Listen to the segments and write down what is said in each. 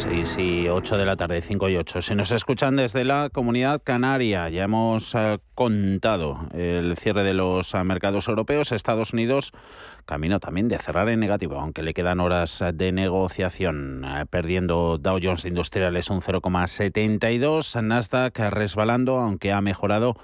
6 y 8 de la tarde, 5 y 8. Si nos escuchan desde la comunidad canaria, ya hemos eh, contado el cierre de los eh, mercados europeos. Estados Unidos camino también de cerrar en negativo, aunque le quedan horas de negociación, eh, perdiendo Dow Jones Industriales un 0,72, Nasdaq resbalando, aunque ha mejorado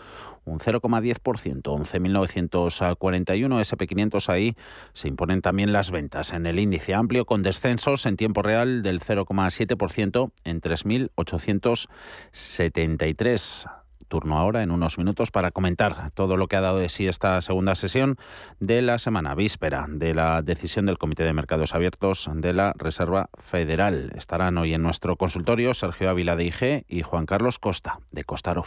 un 0,10%, 11.941 SP500 ahí se imponen también las ventas en el índice amplio con descensos en tiempo real del 0,7% en 3.873 turno ahora en unos minutos para comentar todo lo que ha dado de sí esta segunda sesión de la semana víspera de la decisión del Comité de Mercados Abiertos de la Reserva Federal. Estarán hoy en nuestro consultorio Sergio Ávila de IG y Juan Carlos Costa de Costarov.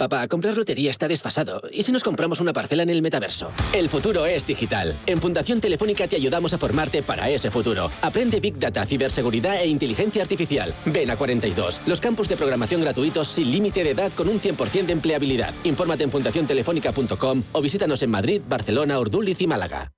Papá, comprar lotería está desfasado. ¿Y si nos compramos una parcela en el metaverso? El futuro es digital. En Fundación Telefónica te ayudamos a formarte para ese futuro. Aprende Big Data, ciberseguridad e inteligencia artificial. Ven a 42. Los campus de programación gratuitos sin límite de edad con un 100% de empleabilidad. Infórmate en fundaciontelefónica.com o visítanos en Madrid, Barcelona, Urduliz y Málaga.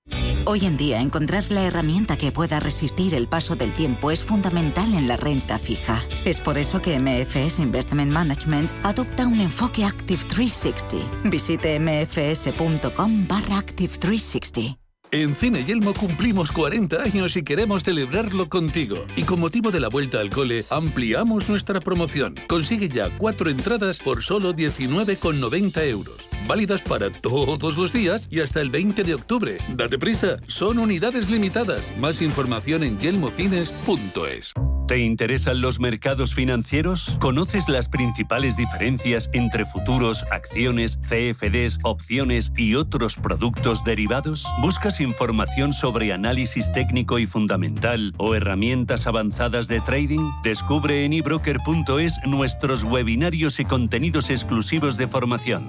Hoy en día, encontrar la herramienta que pueda resistir el paso del tiempo es fundamental en la renta fija. Es por eso que MFS Investment Management adopta un enfoque Active 360. Visite mfs.com barra Active 360. En Cine Yelmo cumplimos 40 años y queremos celebrarlo contigo. Y con motivo de la vuelta al cole, ampliamos nuestra promoción. Consigue ya cuatro entradas por solo 19,90 euros. Válidas para todos los días y hasta el 20 de octubre. Date prisa, son unidades limitadas. Más información en yelmocines.es. ¿Te interesan los mercados financieros? ¿Conoces las principales diferencias entre futuros, acciones, CFDs, opciones y otros productos derivados? ¿Buscas información sobre análisis técnico y fundamental o herramientas avanzadas de trading? Descubre en ebroker.es nuestros webinarios y contenidos exclusivos de formación.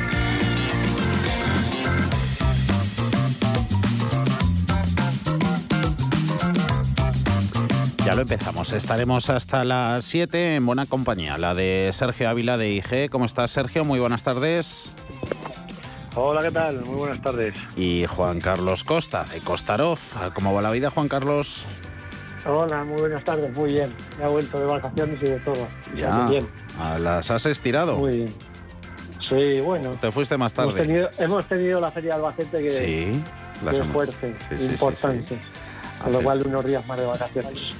Ya lo empezamos. Estaremos hasta las 7 en buena compañía. La de Sergio Ávila de IG. ¿Cómo estás, Sergio? Muy buenas tardes. Hola, ¿qué tal? Muy buenas tardes. Y Juan Carlos Costa, de Costarov. ¿Cómo va la vida, Juan Carlos? Hola, muy buenas tardes. Muy bien. Ya he vuelto de vacaciones y de todo. Ya. Bien. ¿Las has estirado? Muy bien. Sí, bueno. Te fuiste más tarde. Hemos tenido, la Feria de Albacete que, sí, es fuerte, importante. A lo cual unos días más de vacaciones.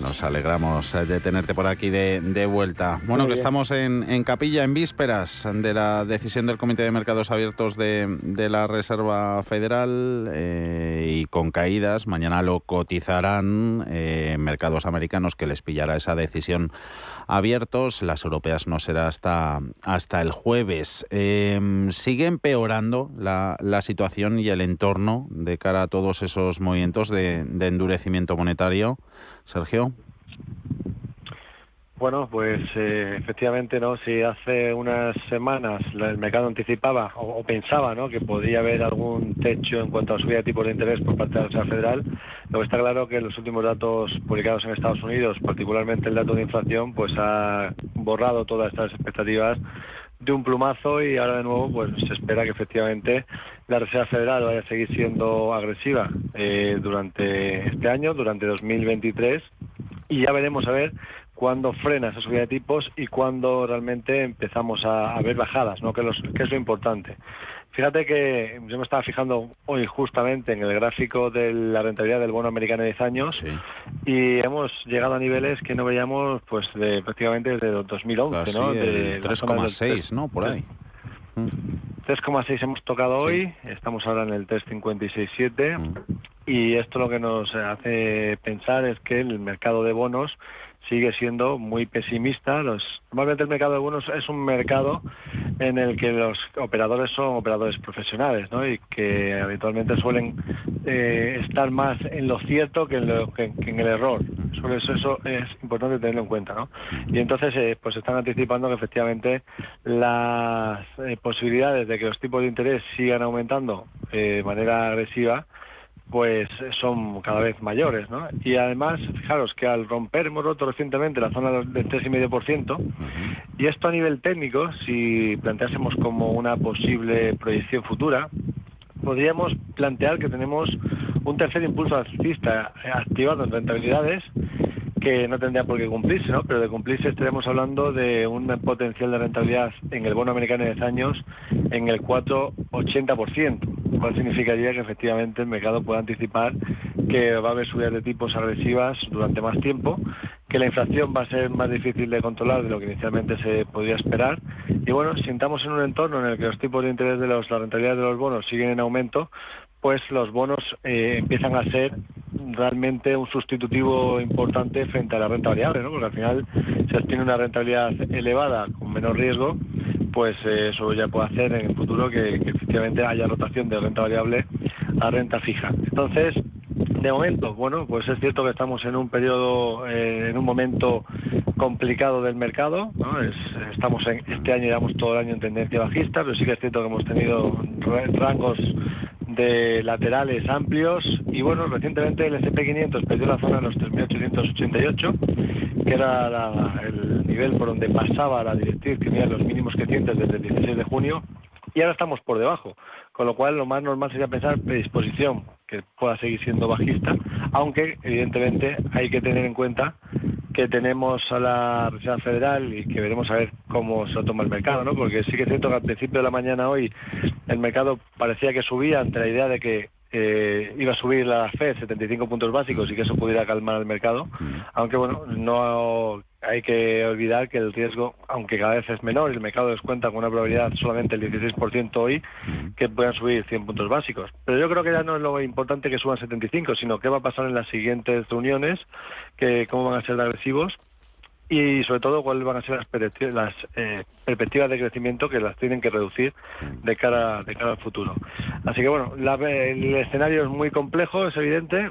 Nos alegramos eh, de tenerte por aquí de, vuelta. Bueno, que estamos en, capilla en vísperas de la decisión del Comité de Mercados Abiertos de, la Reserva Federal eh, y con caídas. Mañana lo cotizarán eh, mercados americanos que les pillará esa decisión abiertos. Las europeas no será hasta, hasta el jueves. sigue empeorando la, situación y el entorno de cara a todos esos movimientos de endurecimiento monetario. Sergio. Bueno, pues eh, efectivamente, ¿no? Si hace unas semanas el mercado anticipaba o, pensaba, ¿no? Que podría haber algún techo en cuanto a subida de tipos de interés por parte de la Reserva Federal, lo que está claro que los últimos datos publicados en Estados Unidos, particularmente el dato de inflación, pues ha borrado todas estas expectativas de un plumazo y ahora de nuevo pues se espera que efectivamente la Reserva Federal vaya a seguir siendo agresiva eh, durante este año, durante 2023 y ya veremos a ver cuándo frena esa subida de tipos y cuándo realmente empezamos a, ver bajadas, ¿no? que, que es lo importante. Fíjate que yo me estaba fijando hoy justamente en el gráfico de la rentabilidad del bono americano de 10 años y hemos llegado a niveles que no veíamos pues de prácticamente desde 2011, ¿no? De 3,6, ¿no? Por ahí. 3,6 hemos tocado hoy, estamos ahora en el 3,56,7 mm. y esto lo que nos hace pensar es que el mercado de bonos sigue siendo muy pesimista. Los, normalmente el mercado de bonos es un mercado en el que los operadores son operadores profesionales ¿no? y que habitualmente suelen eh, estar más en lo cierto que en, lo, que, en el error. Sobre eso, eso es importante tenerlo en cuenta. ¿no? Y entonces eh, pues están anticipando que efectivamente las eh, posibilidades de que los tipos de interés sigan aumentando de manera agresiva pues son cada vez mayores, ¿no? Y además, fijaros que al romper hemos roto recientemente la zona del 3,5%, y esto a nivel técnico, si planteásemos como una posible proyección futura, podríamos plantear que tenemos un tercer impulso alcista activado en rentabilidades que no tendría por qué cumplirse, ¿no? Pero de cumplirse estaremos hablando de un potencial de rentabilidad en el bono americano de 10 años en el 4,80%, lo cual significaría que efectivamente el mercado puede anticipar que va a haber subidas de tipos agresivas durante más tiempo, que la inflación va a ser más difícil de controlar de lo que inicialmente se podía esperar y bueno, si estamos en un entorno en el que los tipos de interés de los, la rentabilidad de los bonos siguen en aumento, pues los bonos eh, empiezan a ser realmente un sustitutivo importante frente a la renta variable, ¿no? porque al final si tiene una rentabilidad elevada con menor riesgo, pues eh, eso ya puede hacer en el futuro que, efectivamente haya rotación de renta variable a renta fija. Entonces, de momento, bueno, pues es cierto que estamos en un periodo, eh, en un momento complicado del mercado. ¿no? estamos en, este año, llevamos todo el año en tendencia bajista, pero sí que es cierto que hemos tenido rangos de laterales amplios y bueno, recientemente el SP500 perdió la zona de los 3.888, que era el nivel por donde pasaba la directriz que tenía los mínimos crecientes desde el 16 de junio y ahora estamos por debajo con lo cual lo más normal sería pensar predisposición, que pueda seguir siendo bajista, aunque evidentemente hay que tener en cuenta que tenemos a la Reserva Federal y que veremos a ver cómo se toma el mercado, ¿no? Porque sí que es cierto que al principio de la mañana hoy el mercado parecía que subía ante la idea de que eh, iba a subir la Fed 75 puntos básicos y que eso pudiera calmar el mercado, aunque bueno, no hay que olvidar que el riesgo, aunque cada vez es menor, el mercado descuenta con una probabilidad solamente el 16% hoy, que puedan subir 100 puntos básicos. Pero yo creo que ya no es lo importante que suban 75, sino qué va a pasar en las siguientes reuniones, que cómo van a ser de agresivos y sobre todo cuáles van a ser las, eh, perspectivas de crecimiento que las tienen que reducir de cara de cara al futuro. Así que bueno, el escenario es muy complejo, es evidente.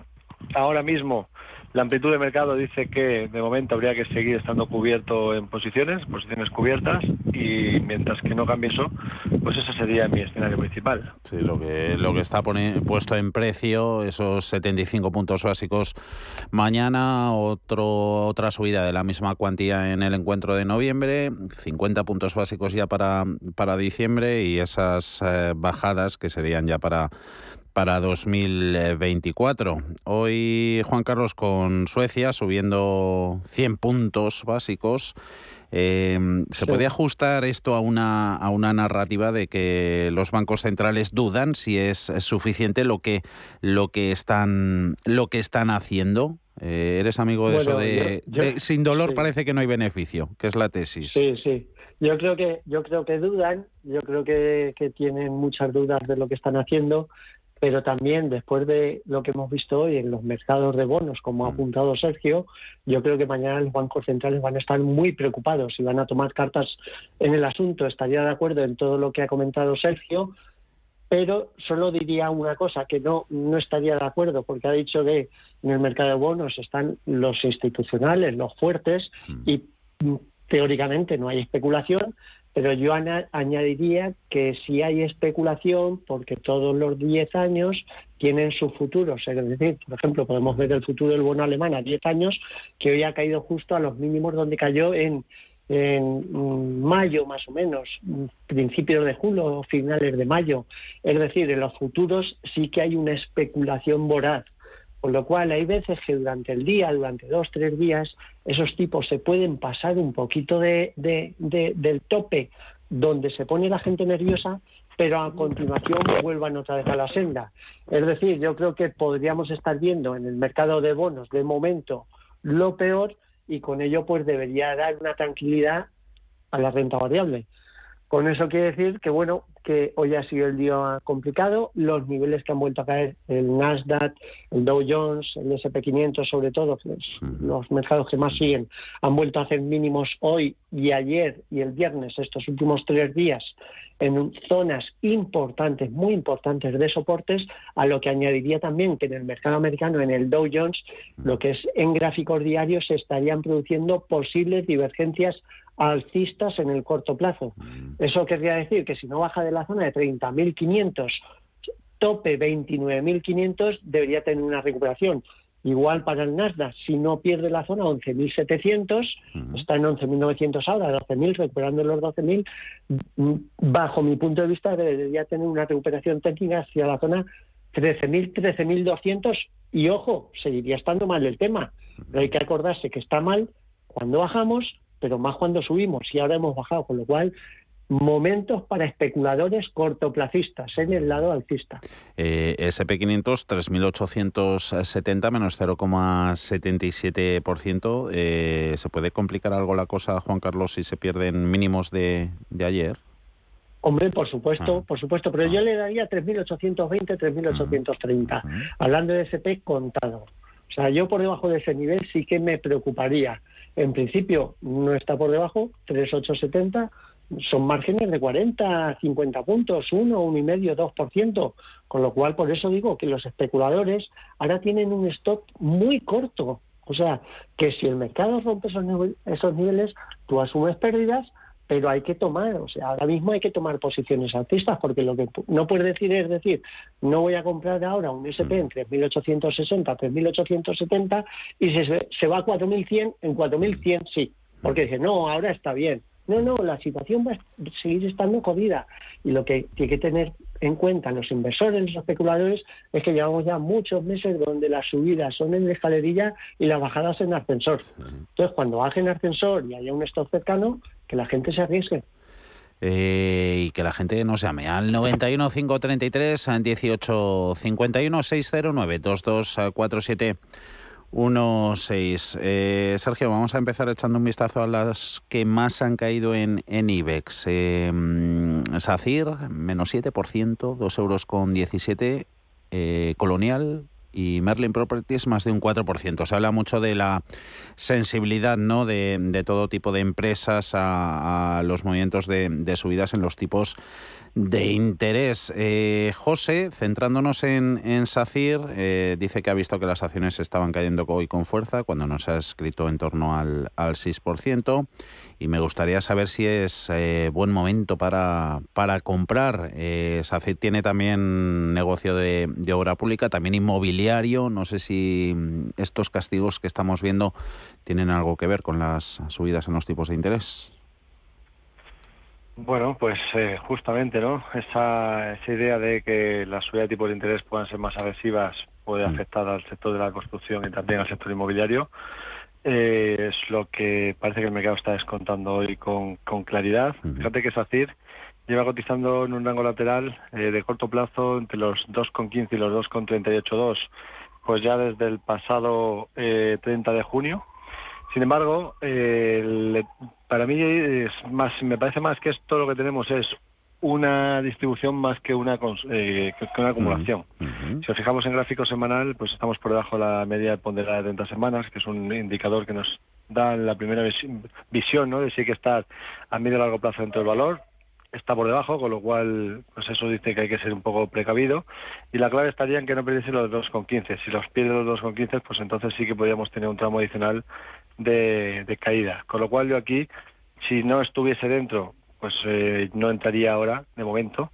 Ahora mismo la amplitud de mercado dice que de momento habría que seguir estando cubierto en posiciones, posiciones cubiertas, y mientras que no cambie eso, pues ese sería mi escenario principal. Sí, lo que, lo que está puesto en precio, esos 75 puntos básicos mañana, otro, otra subida de la misma cuantía en el encuentro de noviembre, 50 puntos básicos ya para, para diciembre y esas eh, bajadas que serían ya para para 2024. Hoy Juan Carlos con Suecia subiendo 100 puntos básicos. Em, ¿Se puede ajustar esto a una, a una narrativa de que los bancos centrales dudan si es suficiente lo que, lo que, están, lo que están haciendo? Eh, ¿Eres amigo de eso de, sin dolor parece que no hay beneficio? que es la tesis? Sí, sí. Yo creo que, yo creo que dudan, yo creo que, que tienen muchas dudas de lo que están haciendo pero también después de lo que hemos visto hoy en los mercados de bonos, como ha mm. apuntado Sergio, yo creo que mañana los bancos centrales van a estar muy preocupados y van a tomar cartas en el asunto. Estaría de acuerdo en todo lo que ha comentado Sergio, pero solo diría una cosa, que no, no estaría de acuerdo, porque ha dicho que en el mercado de bonos están los institucionales, los fuertes, mm. y mm, teóricamente no hay especulación, pero yo añadiría que si hay especulación, porque todos los 10 años tienen su futuro. Es decir, por ejemplo, podemos ver el futuro del bono alemán a 10 años, que hoy ha caído justo a los mínimos donde cayó en, en mayo más o menos, principios de julio, finales de mayo. Es decir, en los futuros sí que hay una especulación voraz. Con lo cual hay veces que durante el día, durante dos, tres días, esos tipos se pueden pasar un poquito de, del tope donde se pone la gente nerviosa, pero a continuación vuelvan otra vez a la senda. Es decir, yo creo que podríamos estar viendo en el mercado de bonos de momento lo peor y con ello pues debería dar una tranquilidad a la renta variable. Con eso quiere decir que, bueno, que hoy ha sido el día complicado, los niveles que han vuelto a caer, el Nasdaq, el Dow Jones, el SP500 sobre todo, los mercados que más siguen, han vuelto a hacer mínimos hoy y ayer y el viernes, estos últimos tres días, en zonas importantes, muy importantes de soportes, a lo que añadiría también que en el mercado americano, en el Dow Jones, lo que es en gráficos diarios, se estarían produciendo posibles divergencias alcistas en el corto plazo. Mm. Eso querría decir que si no baja de la zona de 30.500, tope 29.500, debería tener una recuperación. Igual para el Nasdaq, si no pierde la zona 11.700, está en 11.900 ahora, 12.000, recuperando los 12.000, mm, bajo mi punto de vista debería tener una recuperación técnica hacia la zona 13.000, 13.200 y ojo, seguiría estando mal el tema. Pero hay que acordarse que está mal cuando bajamos pero más cuando subimos y ahora hemos bajado, con lo cual momentos para especuladores cortoplacistas en el lado alcista. Eh, SP500 3.870 menos 0,77%. Eh, ¿Se puede complicar algo la cosa, Juan Carlos, si se pierden mínimos de, ayer? Hombre, por supuesto, ah. por supuesto, pero yo ah. le daría 3.820, 3.830, ah. hablando de SP contado. O sea, yo por debajo de ese nivel sí que me preocuparía. En principio no está por debajo, 3,870, son márgenes de 40, 50 puntos, 1, 1,5, 2%, con lo cual por eso digo que los especuladores ahora tienen un stop muy corto. O sea, que si el mercado rompe esos, esos niveles, tú asumes pérdidas, pero hay que tomar, o sea, ahora mismo hay que tomar posiciones altistas, porque lo que no puedes decir es decir, no voy a comprar ahora un SP en 3.860, 3.870 y se, se va a 4.100, en 4.100 sí, porque dice, no, ahora está bien. No, no, la situación va a seguir estando jodida y lo que tiene que tener en cuenta los inversores, los especuladores, es que llevamos ya muchos meses donde las subidas son en escalerilla y las bajadas en ascensor. Entonces, cuando baje en ascensor y haya un stop cercano, que la gente se arriesgue. Eh, y que la gente nos llame al 91 533 18 51 609 2247 16. Eh, Sergio, vamos a empezar echando un vistazo a las que más han caído en, en IBEX. Eh, SACIR, menos 7%, 2 euros con 17. Eh, Colonial, y Merlin Properties más de un 4%. Se habla mucho de la sensibilidad ¿no? de, todo tipo de empresas a, los movimientos de, de, subidas en los tipos de interés. Eh, José, centrándonos en, en SACIR, eh, dice que ha visto que las acciones estaban cayendo hoy con fuerza cuando nos ha escrito en torno al, al 6%. Y me gustaría saber si es eh, buen momento para, para comprar. SACIR tiene también negocio de, de obra pública, también inmobiliario. No sé si mm, estos castigos que estamos viendo tienen algo que ver con las subidas en los tipos de interés. Bueno, pues eh, justamente, ¿no? Esa, esa idea de que las subidas de tipos de interés puedan ser más agresivas puede mm. afectar al sector de la construcción y también al sector inmobiliario. Eh, es lo que parece que el mercado está descontando hoy con, con claridad. Fíjate que SACIR lleva cotizando en un rango lateral eh, de corto plazo entre los 2,15 y los 2,382, pues ya desde el pasado 30 de junio. Sin embargo, eh, para mí es más, me parece más que esto lo que tenemos es una distribución más que una, eh, que una acumulación. Si nos fijamos en gráfico semanal, pues estamos por debajo de la media ponderada de 30 semanas, que es un indicador que nos da la primera visión ¿no? de si hay que estar a medio y largo plazo dentro del valor. Está por debajo, con lo cual, pues eso dice que hay que ser un poco precavido. Y la clave estaría en que no perdiese los 2,15. Si los pierde los 2,15, pues entonces sí que podríamos tener un tramo adicional de, caída. Con lo cual yo aquí, si no estuviese dentro, pues eh, no entraría ahora, de momento.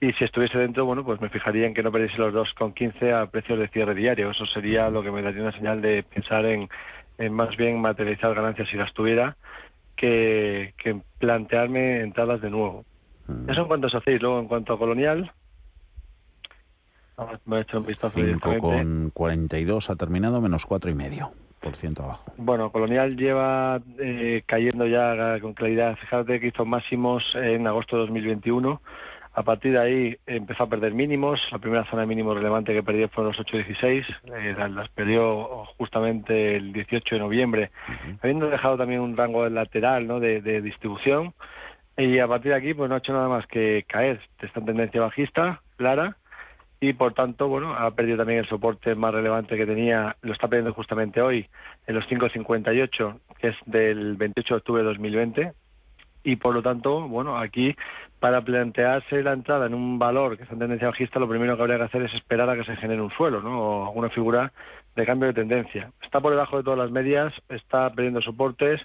Y si estuviese dentro, bueno, pues me fijaría en que no perdiese los 2,15 a precios de cierre diario. Eso sería lo que me daría una señal de pensar en, más bien materializar ganancias si las tuviera que, que plantearme entradas de nuevo. Mm. Eso en cuanto a SACIR. Luego, en cuanto a Colonial, me he hecho un vistazo 5 con 42 ha terminado, menos cuatro y medio abajo. Bueno, Colonial lleva eh, cayendo ya con claridad. Fíjate que hizo máximos en agosto de 2021. A partir de ahí empezó a perder mínimos. La primera zona de mínimos relevante que perdió fueron los 8.16. Eh, las perdió justamente el 18 de noviembre, habiendo dejado también un rango lateral ¿no? de, de, distribución. Y a partir de aquí pues no ha hecho nada más que caer. Está en tendencia bajista, clara y por tanto, bueno, ha perdido también el soporte más relevante que tenía, lo está perdiendo justamente hoy en los 5.58, que es del 28 de octubre de 2020, y por lo tanto, bueno, aquí para plantearse la entrada en un valor que está en tendencia bajista, lo primero que habría que hacer es esperar a que se genere un suelo, ¿no? O alguna figura de cambio de tendencia. Está por debajo de todas las medias, está perdiendo soportes,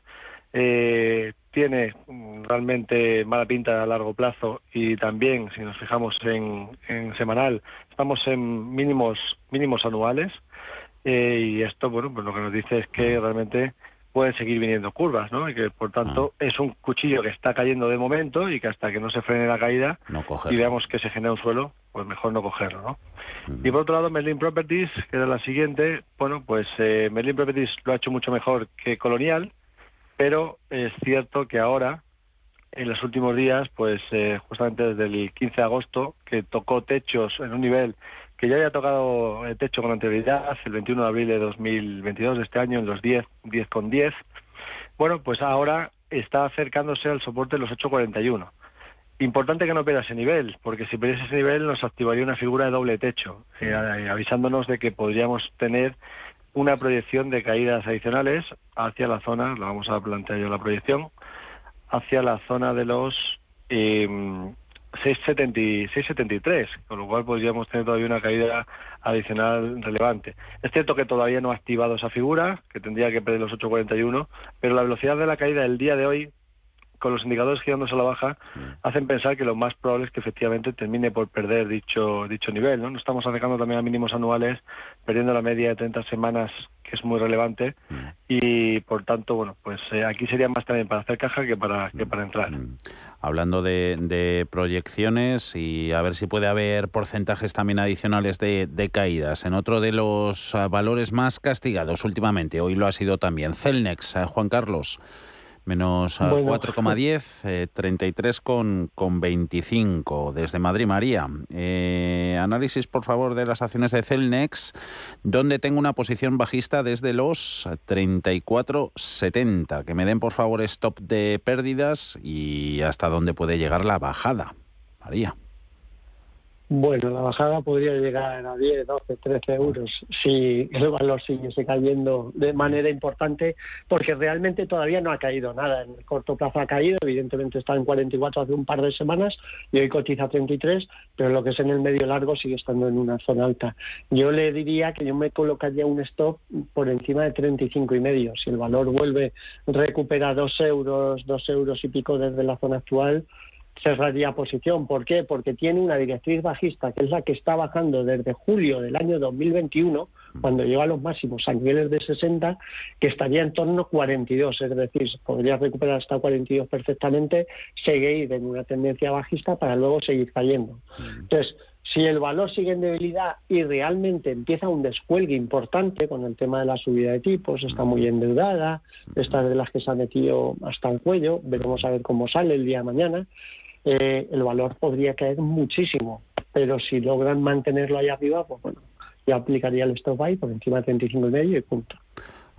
eh, tiene mm, realmente mala pinta a largo plazo y también, si nos fijamos en, semanal, estamos en mínimos mínimos anuales eh, y esto, bueno, pues lo que nos dice es que realmente pueden seguir viniendo curvas, ¿no? Y que por tanto ah. es un cuchillo que está cayendo de momento y que hasta que no se frene la caída y veamos que se genera un suelo, pues mejor no cogerlo, ¿no? Y por otro lado, Merlin Properties, que era la siguiente, bueno, pues eh, Merlin Properties lo ha hecho mucho mejor que Colonial, pero es cierto que ahora, en los últimos días, pues eh, justamente desde el 15 de agosto, que tocó techos en un nivel que ya había tocado el techo con anterioridad, el 21 de abril de 2022 de este año, en los 10, 10 con 10, bueno, pues ahora está acercándose al soporte de los 841. Importante que no pierda ese nivel, porque si perdiese ese nivel nos activaría una figura de doble techo, eh, avisándonos de que podríamos tener una proyección de caídas adicionales hacia la zona, la vamos a plantear yo la proyección, hacia la zona de los eh, 6,73, con lo cual podríamos tener todavía una caída adicional relevante. Es cierto que todavía no ha activado esa figura, que tendría que perder los 8,41, pero la velocidad de la caída del día de hoy con los indicadores girándose a la baja, mm. hacen pensar que lo más probable es que efectivamente termine por perder dicho dicho nivel. ¿no? Nos estamos acercando también a mínimos anuales, perdiendo la media de 30 semanas que es muy relevante y por tanto, bueno, pues eh, aquí sería más también para hacer caja que para, que para entrar. Hablando de, proyecciones y a ver si puede haber porcentajes también adicionales de, de caídas. En otro de los ah, valores más castigados últimamente, hoy lo ha sido también, Celnex, Juan Carlos menos 4,10, eh, 33,25 desde Madrid, María. Eh, análisis, por favor, de las acciones de Celnex, donde tengo una posición bajista desde los 34,70. Que me den, por favor, stop de pérdidas y hasta dónde puede llegar la bajada. María. Bueno, la bajada podría llegar a 10, 12, 13 euros si el valor siguiese cayendo de manera importante, porque realmente todavía no ha caído nada. En el corto plazo ha caído, evidentemente está en 44 hace un par de semanas y hoy cotiza 33, pero lo que es en el medio largo sigue estando en una zona alta. Yo le diría que yo me colocaría un stop por encima de 35 y medio. Si el valor vuelve, recupera 2 euros, 2 euros y pico desde la zona actual, cerraría posición. ¿Por qué? Porque tiene una directriz bajista, que es la que está bajando desde julio del año 2021, cuando llegó a los máximos a niveles de 60, que estaría en torno a 42, es decir, podría recuperar hasta 42 perfectamente, seguir en una tendencia bajista para luego seguir cayendo. Entonces, si el valor sigue en debilidad y realmente empieza un descuelgue importante con el tema de la subida de tipos, está muy endeudada, estas de las que se ha metido hasta el cuello, veremos a ver cómo sale el día de mañana, eh, el valor podría caer muchísimo. Pero si logran mantenerlo ahí arriba, pues bueno, ya aplicaría el stop buy por encima de 35 y punto.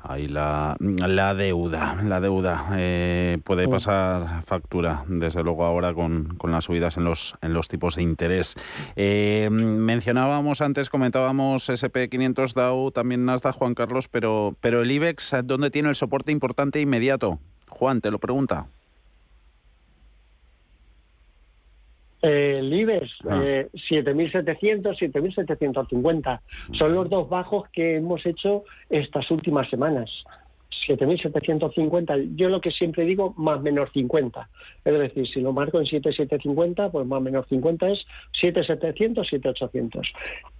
Ahí la, la deuda, la deuda eh, puede pasar factura, desde luego ahora con, con, las subidas en los, en los tipos de interés. Eh, mencionábamos antes, comentábamos SP500 DAO, también Nasdaq, Juan Carlos, pero, pero el IBEX, ¿dónde tiene el soporte importante e inmediato? Juan, te lo pregunta. El IBEX, 7.700, 7.750. Son los dos bajos que hemos hecho estas últimas semanas. 7.750, yo lo que siempre digo, más menos 50. Es decir, si lo marco en 7.750, pues más menos 50 es 7.700, 7.800.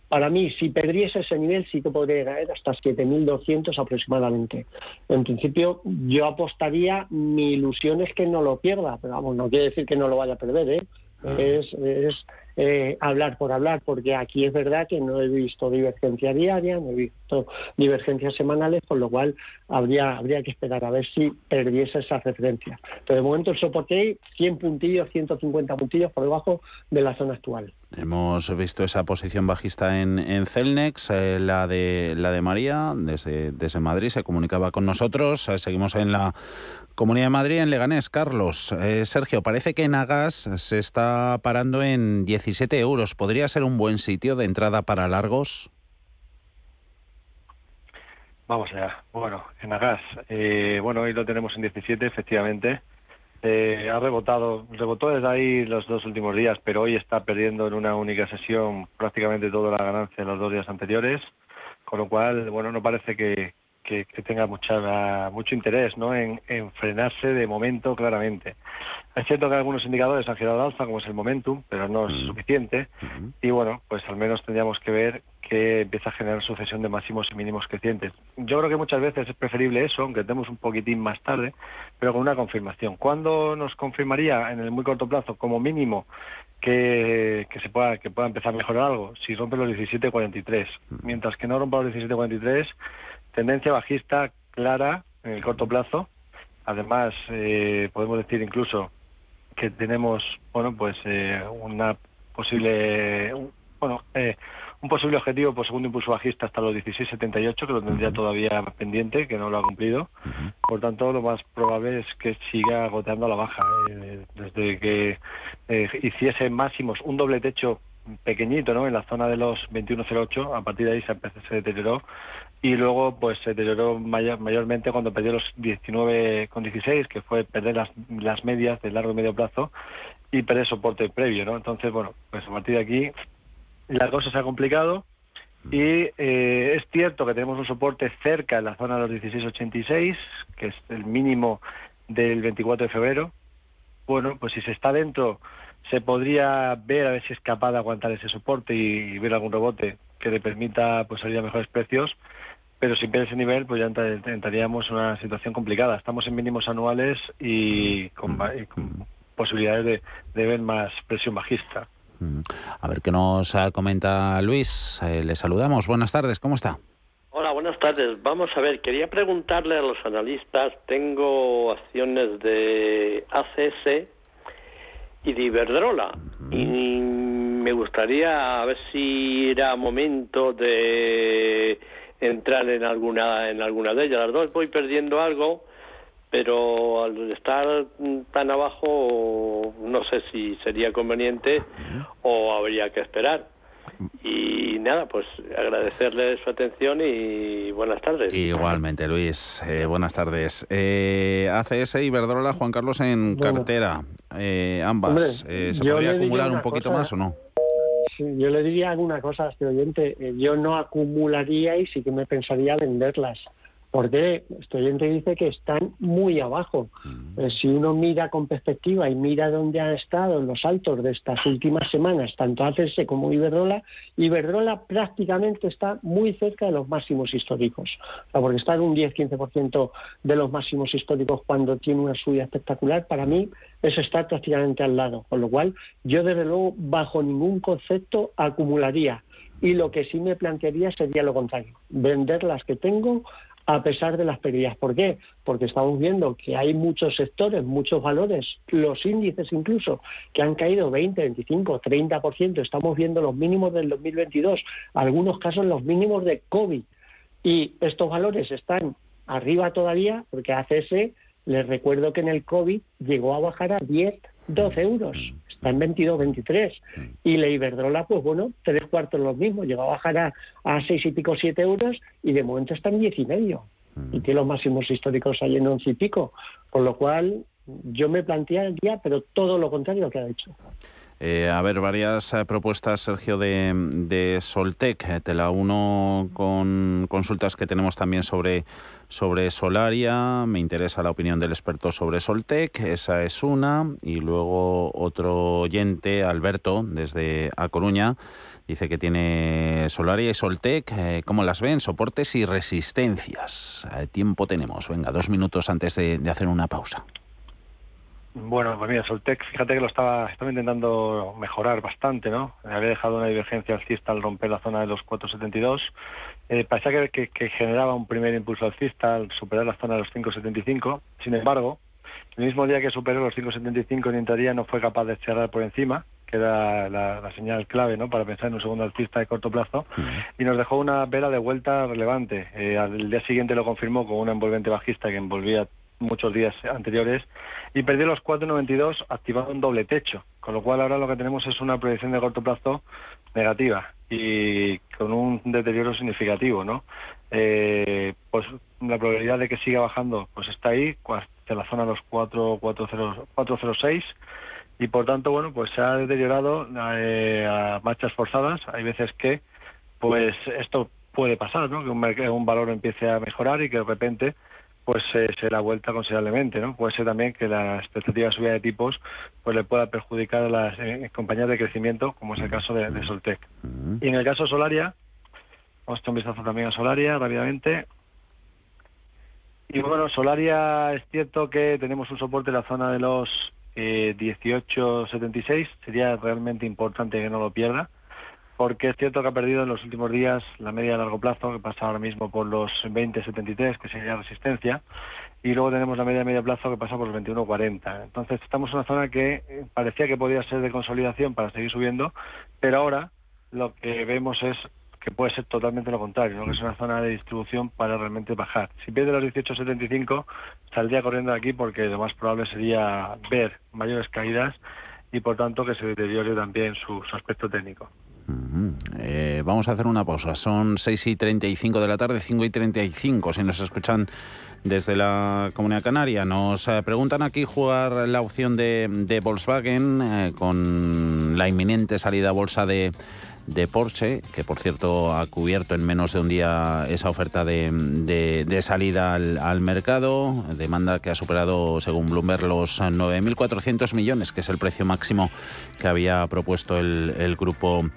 Para mí, si perdiese ese nivel, sí que podría caer hasta 7.200 aproximadamente. En principio, yo apostaría, mi ilusión es que no lo pierda, pero vamos, no quiere decir que no lo vaya a perder, ¿eh? Ah. es, es eh, hablar por hablar, porque aquí es verdad que no he visto divergencia diaria, no he visto divergencias semanales, con lo cual habría, habría que esperar a ver si perdiese esa referencia. Pero de momento el soporte hay 100 puntillos, 150 puntillos por debajo de la zona actual. Hemos visto esa posición bajista en, en Celnex, eh, la de la de María, desde, desde Madrid, se comunicaba con nosotros. Eh, seguimos en la Comunidad de Madrid, en Leganés. Carlos, eh, Sergio, parece que Nagas se está parando en 17 euros. ¿Podría ser un buen sitio de entrada para largos? Vamos allá. Bueno, en Nagas, eh, bueno, hoy lo tenemos en 17, efectivamente. Eh, ha rebotado, rebotó desde ahí los dos últimos días, pero hoy está perdiendo en una única sesión prácticamente toda la ganancia de los dos días anteriores, con lo cual, bueno, no parece que, que, tenga mucha, mucho interés ¿no? En, frenarse de momento claramente. Es cierto que algunos indicadores han girado al alza, como es el momentum, pero no es suficiente. Y bueno, pues al menos tendríamos que ver que empieza a generar sucesión de máximos y mínimos crecientes. Yo creo que muchas veces es preferible eso, aunque estemos un poquitín más tarde, pero con una confirmación. ¿Cuándo nos confirmaría en el muy corto plazo, como mínimo, que, que se pueda que pueda empezar a mejorar algo? Si rompe los 17.43. Mientras que no rompa los 17.43 tendencia bajista clara en el corto plazo. Además, eh, podemos decir incluso que tenemos, bueno, pues eh, una posible, bueno, eh, un posible objetivo por segundo impulso bajista hasta los 16.78, que lo tendría todavía pendiente, que no lo ha cumplido. Por tanto, lo más probable es que siga goteando a la baja. desde que hiciese máximos un doble techo pequeñito, ¿no? En la zona de los 21.08, a partir de ahí se, empezó, se deterioró y luego pues se deterioró mayormente cuando perdió los 19,16, que fue perder las, las medias de largo y medio plazo y perder soporte previo, ¿no? Entonces, bueno, pues a partir de aquí la cosa se ha complicado y eh, es cierto que tenemos un soporte cerca en la zona de los 16,86, que es el mínimo del 24 de febrero. Bueno, pues si se está dentro se podría ver a ver si es capaz de aguantar ese soporte y, ver algún rebote que le permita pues salir a mejores precios pero si pierde ese nivel, pues ya entraríamos en una situación complicada. Estamos en mínimos anuales y con, posibilidades de, de, ver más presión bajista. A ver qué nos comenta Luis. Eh, le saludamos. Buenas tardes, ¿cómo está? Hola, buenas tardes. Vamos a ver, quería preguntarle a los analistas, tengo acciones de ACS y de Iberdrola y me gustaría ver si era momento de entrar en alguna en alguna de ellas. Las dos voy perdiendo algo, pero al estar tan abajo no sé si sería conveniente o habría que esperar. Y nada, pues agradecerle su atención y buenas tardes. Igualmente, Luis. Eh, buenas tardes. Eh, ACS y Verdrola, Juan Carlos en cartera. Eh, ambas. Eh, ¿Se podría acumular un poquito más o no? Yo le diría alguna cosa a este oyente. Yo no acumularía y sí que me pensaría venderlas porque este oyente dice que están muy abajo. Mm. Eh, si uno mira con perspectiva y mira dónde han estado los altos de estas últimas semanas, tanto ACS como Iberdrola, Iberdrola prácticamente está muy cerca de los máximos históricos, porque está en un 10-15% de los máximos históricos cuando tiene una subida espectacular. Para mí, eso está prácticamente al lado, con lo cual yo desde luego bajo ningún concepto acumularía. Y lo que sí me plantearía sería lo contrario, vender las que tengo a pesar de las pérdidas. ¿Por qué? Porque estamos viendo que hay muchos sectores, muchos valores, los índices incluso, que han caído 20, 25, 30%. Estamos viendo los mínimos del 2022, algunos casos los mínimos de COVID. Y estos valores están arriba todavía, porque ACS, les recuerdo que en el COVID llegó a bajar a 10, 12 euros está en 22, 23. Y la Iberdrola, pues bueno, tres cuartos los mismos, llegó a bajar a, a seis y pico, siete euros y de momento está en diez y medio. Y tiene los máximos históricos ahí en once y pico. Con lo cual, yo me plantearía, pero todo lo contrario que ha hecho. Eh, a ver, varias eh, propuestas, Sergio, de, de Soltec. Eh, te la uno con consultas que tenemos también sobre, sobre Solaria. Me interesa la opinión del experto sobre Soltec. Esa es una. Y luego otro oyente, Alberto, desde A Coruña. Dice que tiene Solaria y Soltec. ¿Cómo las ven? Soportes y resistencias. tiempo tenemos. Venga, dos minutos antes de hacer una pausa. Bueno, pues mira, Soltec, fíjate que lo estaba, estaba intentando mejorar bastante, ¿no? Había dejado una divergencia alcista al romper la zona de los 4,72. Eh, parecía que, que, generaba un primer impulso alcista al superar la zona de los 5,75. Sin embargo, el mismo día que superó los 5,75 en intradia no fue capaz de cerrar por encima, que era la, señal clave ¿no? para pensar en un segundo alcista de corto plazo, y nos dejó una vela de vuelta relevante. Eh, al día siguiente lo confirmó con una envolvente bajista que envolvía muchos días anteriores y perdió los 4,92 activando un doble techo, con lo cual ahora lo que tenemos es una proyección de corto plazo negativa y con un deterioro significativo, ¿no? Eh, pues la probabilidad de que siga bajando pues está ahí, hacia la zona de los 4,06 y por tanto, bueno, pues se ha deteriorado eh, a marchas forzadas. Hay veces que pues esto puede pasar, ¿no? Que un valor empiece a mejorar y que de repente pues eh, se la vuelta considerablemente, ¿no? Puede ser también que la expectativa de subida de tipos pues le pueda perjudicar a las eh, compañías de crecimiento, como es el caso de, Soltec. Y en el caso de Solaria, vamos a echar un vistazo también a Solaria rápidamente. Y bueno, Solaria es cierto que tenemos un soporte en la zona de los eh, 18.76, sería realmente importante que no lo pierda porque es cierto que ha perdido en los últimos días la media a largo plazo, que pasa ahora mismo por los 20.73, que sería resistencia, y luego tenemos la media a medio plazo que pasa por los 21.40. Entonces estamos en una zona que eh, parecía que podía ser de consolidación para seguir subiendo, pero ahora lo que vemos es que puede ser totalmente lo contrario, que es una zona de distribución para realmente bajar. Si pierde los 18.75, saldría corriendo de aquí porque lo más probable sería ver mayores caídas y por tanto que se deteriore también su aspecto técnico. Eh, vamos a hacer una pausa. Son 6 y 35 de la tarde, 5 y 35. Si nos escuchan desde la Comunidad Canaria, nos eh, preguntan aquí jugar la opción de, Volkswagen eh, con la inminente salida bolsa de, Porsche, que por cierto ha cubierto en menos de un día esa oferta de, salida al, mercado, demanda que ha superado, según Bloomberg, los 9.400 millones, que es el precio máximo que había propuesto el, el grupo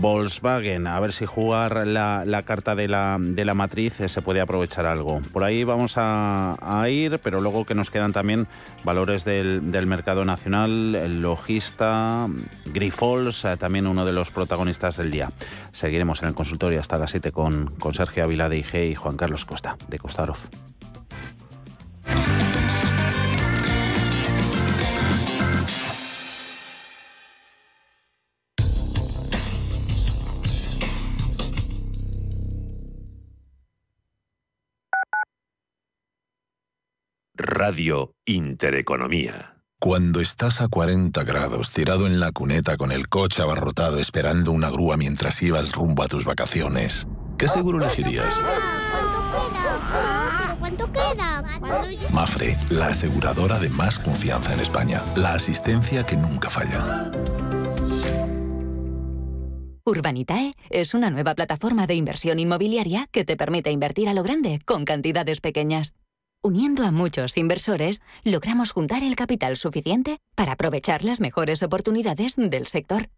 Volkswagen. A ver si jugar la, carta de la, de la matriz eh, se puede aprovechar algo. Por ahí vamos a, ir, pero luego que nos quedan también valores del, mercado nacional, el logista, Grifols, eh, también uno de los protagonistas del día. Seguiremos en el consultorio hasta las 7 con, con Sergio Ávila de IG y Juan Carlos Costa de Costarov. Radio Intereconomía. Cuando estás a 40 grados tirado en la cuneta con el coche abarrotado esperando una grúa mientras ibas rumbo a tus vacaciones, ¿qué seguro elegirías? ¿Cuánto queda? Mafre, la aseguradora de más confianza en España. La asistencia que nunca falla. Urbanitae es una nueva plataforma de inversión inmobiliaria que te permite invertir a lo grande con cantidades pequeñas. Uniendo a muchos inversores, logramos juntar el capital suficiente para aprovechar las mejores oportunidades del sector.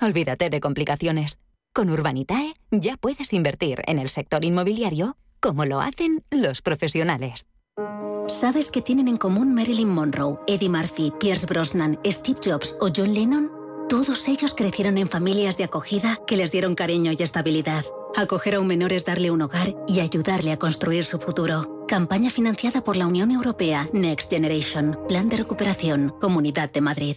Olvídate de complicaciones. Con Urbanitae ya puedes invertir en el sector inmobiliario como lo hacen los profesionales. ¿Sabes qué tienen en común Marilyn Monroe, Eddie Murphy, Pierce Brosnan, Steve Jobs o John Lennon? Todos ellos crecieron en familias de acogida que les dieron cariño y estabilidad. Acoger a un menor es darle un hogar y ayudarle a construir su futuro. Campaña financiada por la Unión Europea Next Generation. Plan de recuperación. Comunidad de Madrid.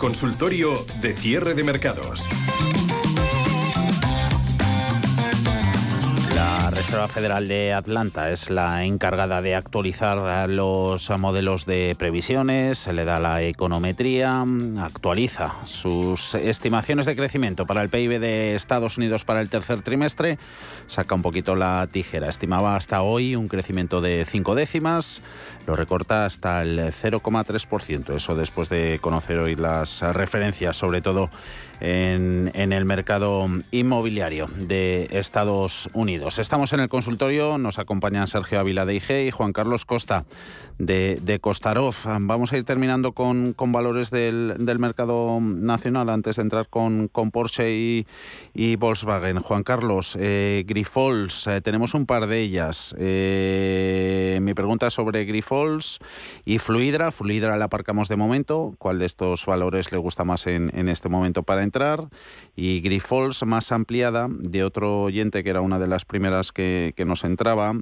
Consultorio de cierre de mercados. Reserva Federal de Atlanta es la encargada de actualizar los modelos de previsiones, se le da la econometría, actualiza sus estimaciones de crecimiento para el PIB de Estados Unidos para el tercer trimestre, saca un poquito la tijera, estimaba hasta hoy un crecimiento de cinco décimas, lo recorta hasta el 0,3%. Eso después de conocer hoy las referencias, sobre todo en, el mercado inmobiliario de Estados Unidos. Estamos en el consultorio, nos acompañan Sergio Ávila de IG y Juan Carlos Costa de, de Costarov. Vamos a ir terminando con, valores del, mercado nacional antes de entrar con, con Porsche y, Volkswagen. Juan Carlos, eh, Grifols, eh, tenemos un par de ellas. Eh, mi pregunta es sobre Grifols y Fluidra. Fluidra la aparcamos de momento. ¿Cuál de estos valores le gusta más en, en este momento para entrar? Y Grifols más ampliada de otro oyente que era una de las primeras que, que nos entraba.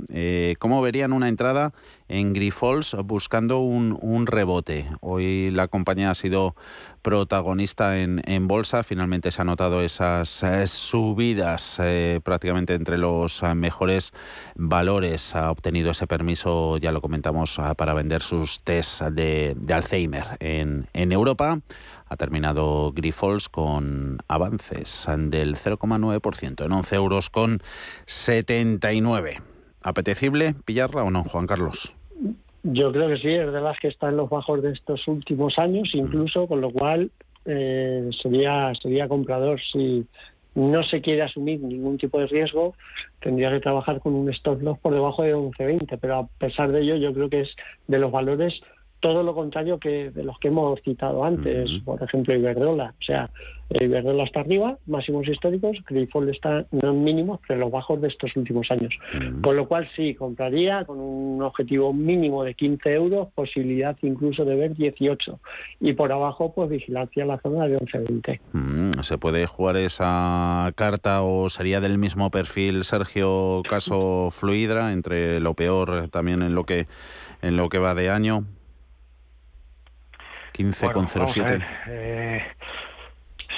¿Cómo verían una entrada en Grifols buscando un, rebote. Hoy la compañía ha sido protagonista en, bolsa. Finalmente se han notado esas eh, subidas eh, prácticamente entre los eh, mejores valores. Ha obtenido ese permiso, ya lo comentamos, para vender sus test de, Alzheimer en, en Europa. Ha terminado Grifols con avances del 0,9% en 11 euros con 79. ¿Apetecible pillarla o no, Juan Carlos? Yo creo que sí, es de las que están en los bajos de estos últimos años, incluso, con lo cual eh, sería, sería comprador. Si no se quiere asumir ningún tipo de riesgo, tendría que trabajar con un stop loss por debajo de 11.20, pero a pesar de ello, yo creo que es de los valores todo lo contrario que de los que hemos citado antes, por ejemplo Iberdrola. O sea, Iberdrola está arriba, máximos históricos, Grifols está no en mínimos, pero los bajos de estos últimos años. Con lo cual sí, compraría con un objetivo mínimo de 15 euros, posibilidad incluso de ver 18. Y por abajo, pues vigilancia en la zona de 11-20. Mm, ¿Se puede jugar esa carta o sería del mismo perfil Sergio caso Fluidra, entre lo peor también en lo que, en lo que va de año? 15,07. Eh,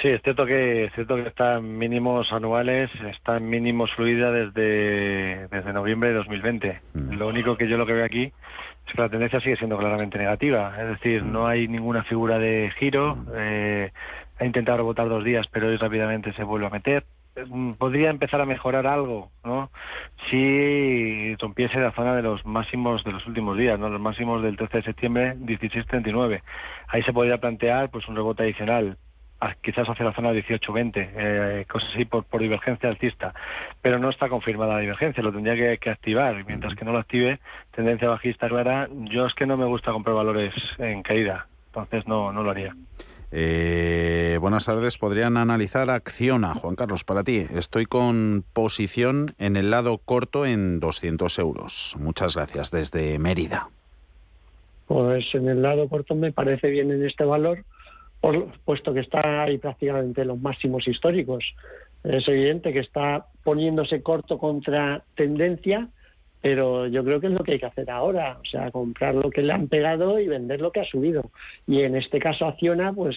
sí, es cierto que es cierto que está en mínimos anuales, está en mínimos fluida desde, desde noviembre de 2020. Mm. Lo único que yo lo que veo aquí es que la tendencia sigue siendo claramente negativa. Es decir, Mm. no hay ninguna figura de giro. Eh, ha intentado rebotar dos días, pero hoy rápidamente se vuelve a meter. Mm, Podría empezar a mejorar algo, ¿no? Si rompiese la zona de los máximos de los últimos días, ¿no? Los máximos del 13 de septiembre, 16.39. Ahí se podría plantear, pues, un rebote adicional quizás hacia la zona 18-20, eh, cosas así por, por divergencia alcista. Pero no está confirmada la divergencia, lo tendría que, que activar. y Mientras que no lo active, tendencia bajista clara, yo es que no me gusta comprar valores en caída, entonces no, no lo haría. Eh, buenas tardes. Podrían analizar Acciona, Juan Carlos, para ti. Estoy con posición en el lado corto en 200 euros. Muchas gracias desde Mérida. Pues en el lado corto me parece bien en este valor, por- puesto que está ahí prácticamente en los máximos históricos. Es evidente que está poniéndose corto contra tendencia, pero yo creo que es lo que hay que hacer ahora, o sea, comprar lo que le han pegado y vender lo que ha subido. Y en este caso Acciona, pues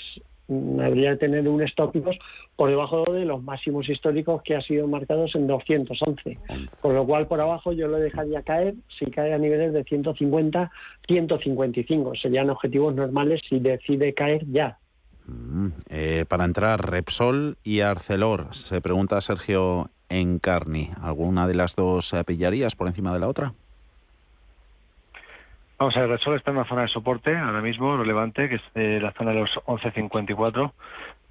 mm, habría que tener un stop loss por debajo de los máximos históricos que ha sido marcados en 211. Por lo cual, por abajo yo lo dejaría caer si cae a niveles de 150, 155. Serían objetivos normales si decide caer ya. Mm, eh, para entrar, Repsol y Arcelor. Se pregunta Sergio Encarni. ¿Alguna de las dos eh, pillarías por encima de la otra? Vamos a ver, Repsol está en una zona de soporte ahora mismo relevante, que es eh, la zona de los 11.54.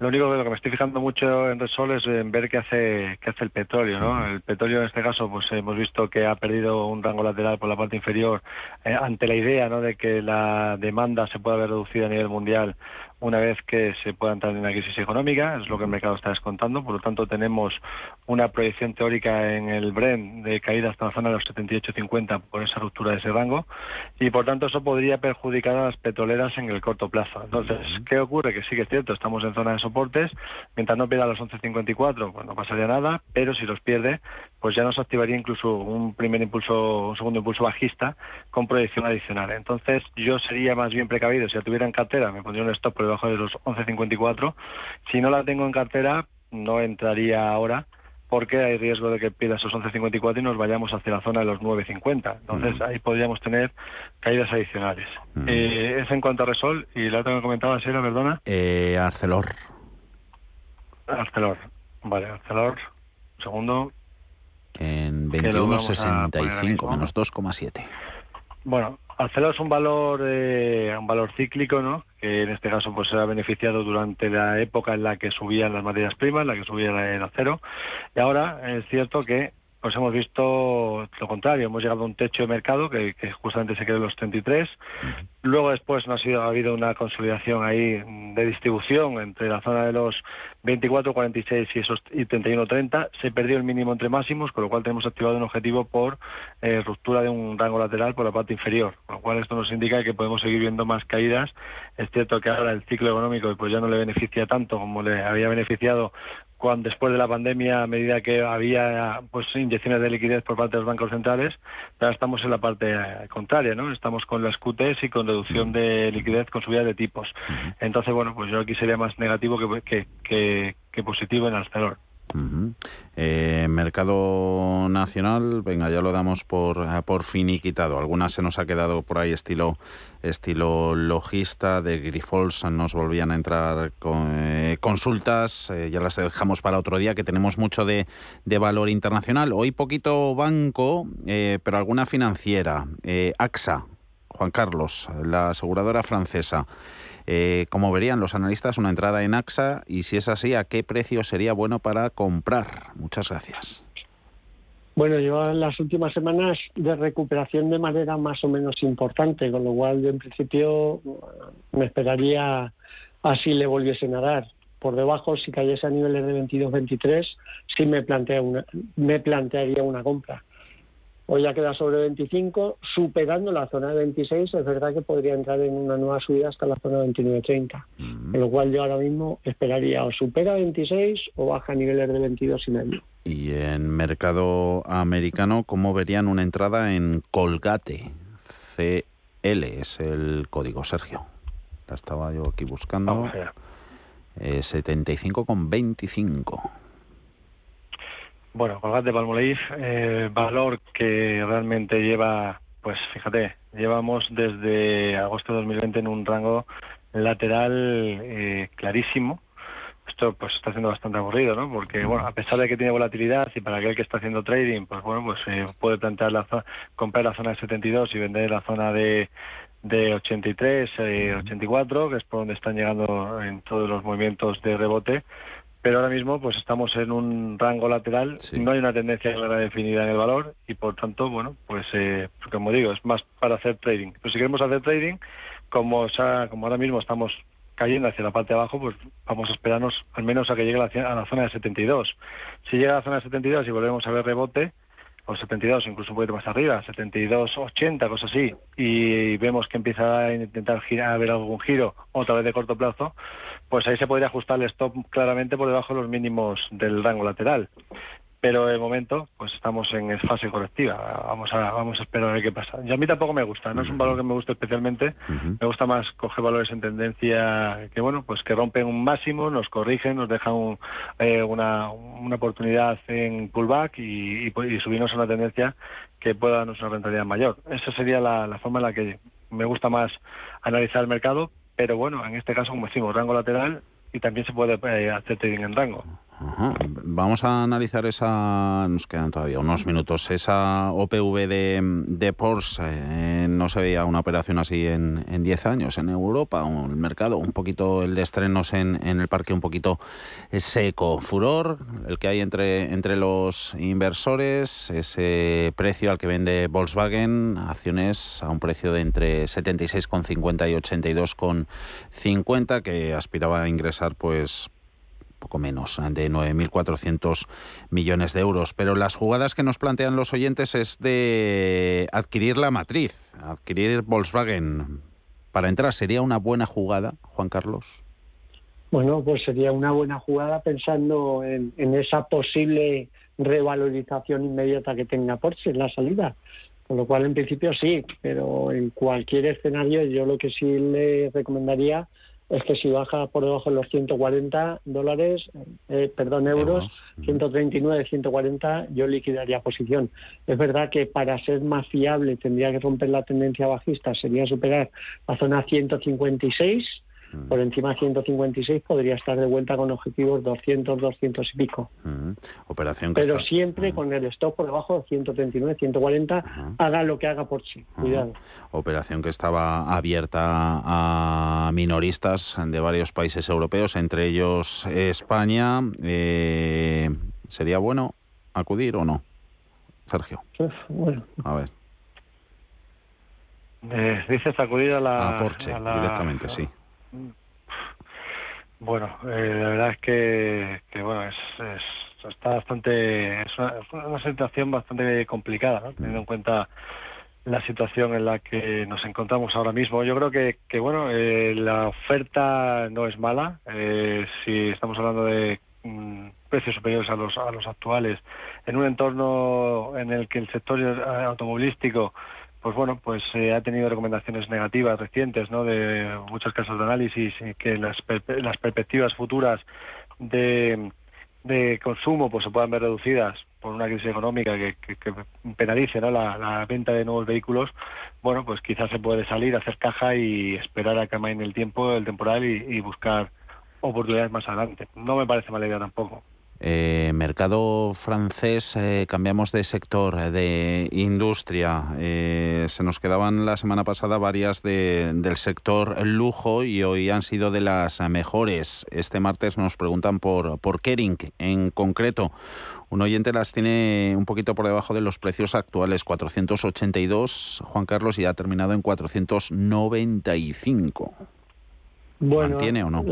Lo único que lo que me estoy fijando mucho en Repsol es en ver qué hace qué hace el petróleo, ¿no? El petróleo en este caso, pues hemos visto que ha perdido un rango lateral por la parte inferior eh, ante la idea, ¿no? De que la demanda se pueda ver reducida a nivel mundial una vez que se pueda entrar en una crisis económica, es lo que el mercado está descontando. Por lo tanto, tenemos una proyección teórica en el Brent de caída hasta la zona de los 78.50 por esa ruptura de ese rango y por tanto eso podría perjudicar a las petroleras en el corto plazo. Entonces, ¿qué ocurre? Que sí que es cierto, estamos en zona de soportes, mientras no pierda los 11.54, pues no pasaría nada, pero si los pierde, pues ya nos activaría incluso un primer impulso, un segundo impulso bajista con proyección adicional. Entonces, yo sería más bien precavido, si la tuviera en cartera, me pondría un stop por debajo de los 11.54. Si no la tengo en cartera, no entraría ahora porque hay riesgo de que pierda esos 11.54 y nos vayamos hacia la zona de los 9.50. Entonces ahí podríamos tener caídas adicionales. Eh, es en cuanto a Resol y la otra que me comentaba era, perdona, Eh, Arcelor. Arcelor. Vale, Arcelor, un segundo. En Que lo vamos a poner ahora 21,65 mismo. menos 2,7. Bueno, Arcelor es un valor eh, un valor cíclico, ¿no? Que en este caso pues se ha beneficiado durante la época en la que subían las materias primas, en la que subía el acero. Y ahora es cierto que pues hemos visto lo contrario, hemos llegado a un techo de mercado que, que justamente se quedó en los 33. Luego después no ha sido ha habido una consolidación ahí de distribución entre la zona de los 24, 46 y esos y 31, 30. Se perdió el mínimo entre máximos, con lo cual tenemos activado un objetivo por eh, ruptura de un rango lateral por la parte inferior, con lo cual esto nos indica que podemos seguir viendo más caídas. Es cierto que ahora el ciclo económico pues ya no le beneficia tanto como le había beneficiado cuando después de la pandemia a medida que había pues inyecciones de liquidez por parte de los bancos centrales, ahora estamos en la parte eh, contraria, ¿no? Estamos con las QTs y con reducción de liquidez con subida de tipos. Entonces, bueno, pues yo aquí sería más negativo que, que, que, que positivo en Arcelor. Eh, mercado nacional, venga, ya lo damos por, eh, por finiquitado. Algunas se nos ha quedado por ahí estilo estilo logista, de Grifols nos volvían a entrar con, eh, consultas, eh, ya las dejamos para otro día, que tenemos mucho de, de valor internacional. Hoy poquito banco, pero alguna financiera. AXA, Juan Carlos, la aseguradora francesa. Eh, como verían los analistas, una entrada en AXA y si es así, ¿a qué precio sería bueno para comprar? Muchas gracias. Bueno, llevan las últimas semanas de recuperación de manera más o menos importante, con lo cual yo en principio me esperaría así le volviesen a dar. Por debajo, si cayese a niveles de 22-23, sí me, plantea una, me plantearía una compra. Hoy ya queda sobre 25, superando la zona de 26, es verdad que podría entrar en una nueva subida hasta la zona de 29-30. Con lo cual yo ahora mismo esperaría o supera 26 o baja a niveles de 22 y medio. Y en mercado americano, ¿cómo verían una entrada en Colgate? CL es el código, Sergio. La estaba yo aquí buscando. Eh, 75,25. Bueno, Colgate Palmolive, eh, valor que realmente lleva, pues fíjate, llevamos desde agosto de 2020 en un rango lateral eh, clarísimo. Esto pues está siendo bastante aburrido, ¿no? Porque, bueno, a pesar de que tiene volatilidad y para aquel que está haciendo trading, pues bueno, pues eh, puede plantear la comprar la zona de 72 y vender la zona de, de 83, eh, 84, que es por donde están llegando en todos los movimientos de rebote pero ahora mismo pues estamos en un rango lateral, no hay una tendencia clara definida en el valor y por tanto, bueno, pues eh, como digo, es más para hacer trading. Pero si queremos hacer trading, como, como ahora mismo estamos cayendo hacia la parte de abajo, pues vamos a esperarnos al menos a que llegue a la, a la zona de 72. Si llega a la zona de 72 y volvemos a ver rebote, o 72, incluso un poquito más arriba, 72, 80, cosas así, y vemos que empieza a intentar girar, a ver algún giro, otra vez de corto plazo, pues ahí se podría ajustar el stop claramente por debajo de los mínimos del rango lateral pero de momento pues estamos en fase correctiva. Vamos a vamos a esperar a ver qué pasa. Y a mí tampoco me gusta, no es un valor que me guste especialmente. Me gusta más coger valores en tendencia que bueno, pues que rompen un máximo, nos corrigen, nos dejan eh, una, una oportunidad en pullback y, y, subirnos a una tendencia que pueda darnos una rentabilidad mayor. Esa sería la, la forma en la que me gusta más analizar el mercado, pero bueno, en este caso, como decimos, rango lateral y también se puede eh, hacer trading en rango. Vamos a analizar esa, nos quedan todavía unos minutos, esa OPV de, de Porsche. Eh, no se veía una operación así en 10 años en Europa, el mercado, un poquito el de estrenos en, en, el parque un poquito seco. Furor, el que hay entre, entre los inversores, ese precio al que vende Volkswagen, acciones a un precio de entre 76,50 y 82,50 que aspiraba a ingresar pues poco menos, de 9.400 millones de euros. Pero las jugadas que nos plantean los oyentes es de adquirir la matriz, adquirir Volkswagen. Para entrar, ¿sería una buena jugada, Juan Carlos? Bueno, pues sería una buena jugada pensando en, en esa posible revalorización inmediata que tenga Porsche en la salida. Con lo cual, en principio sí, pero en cualquier escenario yo lo que sí le recomendaría es que si baja por debajo de los 140 dólares, eh, perdón, euros, 139, 140, yo liquidaría posición. Es verdad que para ser más fiable tendría que romper la tendencia bajista, sería superar la zona 156 por encima de 156 podría estar de vuelta con objetivos 200, 200 y pico. Operación Pero siempre con el stop por debajo de 139, 140, haga lo que haga por sí. Cuidado. Operación que estaba abierta a minoristas de varios países europeos, entre ellos España. Eh, ¿Sería bueno acudir o no? Sergio. bueno. A ver. Eh, dices acudir a la... A Porsche, directamente, sí. Bueno, eh, la verdad es que, que bueno, es, es, está bastante, es una, situación bastante complicada, ¿no? teniendo en cuenta la situación en la que nos encontramos ahora mismo. Yo creo que, bueno, eh, la oferta no es mala. Eh, si estamos hablando de mm, precios superiores a los, a los actuales, en un entorno en el que el sector automovilístico pues bueno, pues eh, ha tenido recomendaciones negativas recientes, ¿no? De muchos casos de análisis que las, las perspectivas futuras de, de consumo pues se puedan ver reducidas por una crisis económica que, que, penalice ¿no? la, venta de nuevos vehículos, bueno, pues quizás se puede salir, hacer caja y esperar a que en el tiempo, el temporal y buscar oportunidades más adelante. No me parece mala idea tampoco. Eh, mercado francés, eh, cambiamos de sector, eh, de industria. se nos quedaban la semana pasada varias del sector lujo y hoy han sido de las mejores. Este martes nos preguntan por, por Kering en concreto. Un oyente las tiene un poquito por debajo de los precios actuales, 482, Juan Carlos, y ha terminado en 495. Bueno, ¿Mantiene o no?